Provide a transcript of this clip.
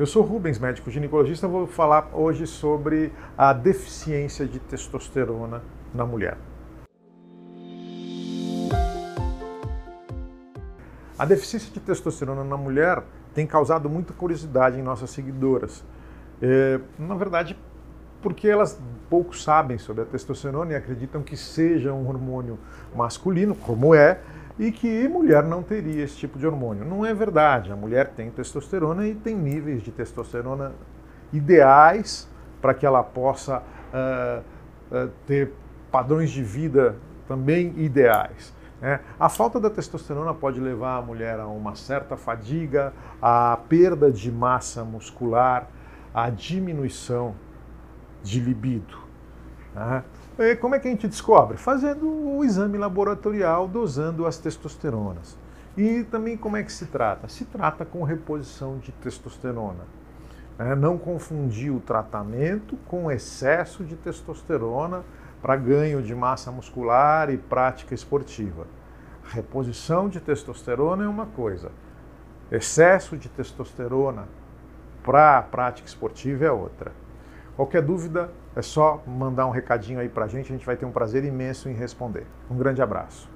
Eu sou Rubens, médico ginecologista, vou falar hoje sobre a deficiência de testosterona na mulher. A deficiência de testosterona na mulher tem causado muita curiosidade em nossas seguidoras. É, na verdade, porque elas pouco sabem sobre a testosterona e acreditam que seja um hormônio masculino, como é, e que mulher não teria esse tipo de hormônio. Não é verdade. A mulher tem testosterona e tem níveis de testosterona ideais para que ela possa uh, uh, ter padrões de vida também ideais. Né? A falta da testosterona pode levar a mulher a uma certa fadiga, a perda de massa muscular, a diminuição de libido. Como é que a gente descobre? Fazendo o exame laboratorial, dosando as testosteronas. E também como é que se trata? Se trata com reposição de testosterona. É, não confundir o tratamento com excesso de testosterona para ganho de massa muscular e prática esportiva. Reposição de testosterona é uma coisa, excesso de testosterona para prática esportiva é outra. Qualquer dúvida é só mandar um recadinho aí para a gente, a gente vai ter um prazer imenso em responder. Um grande abraço.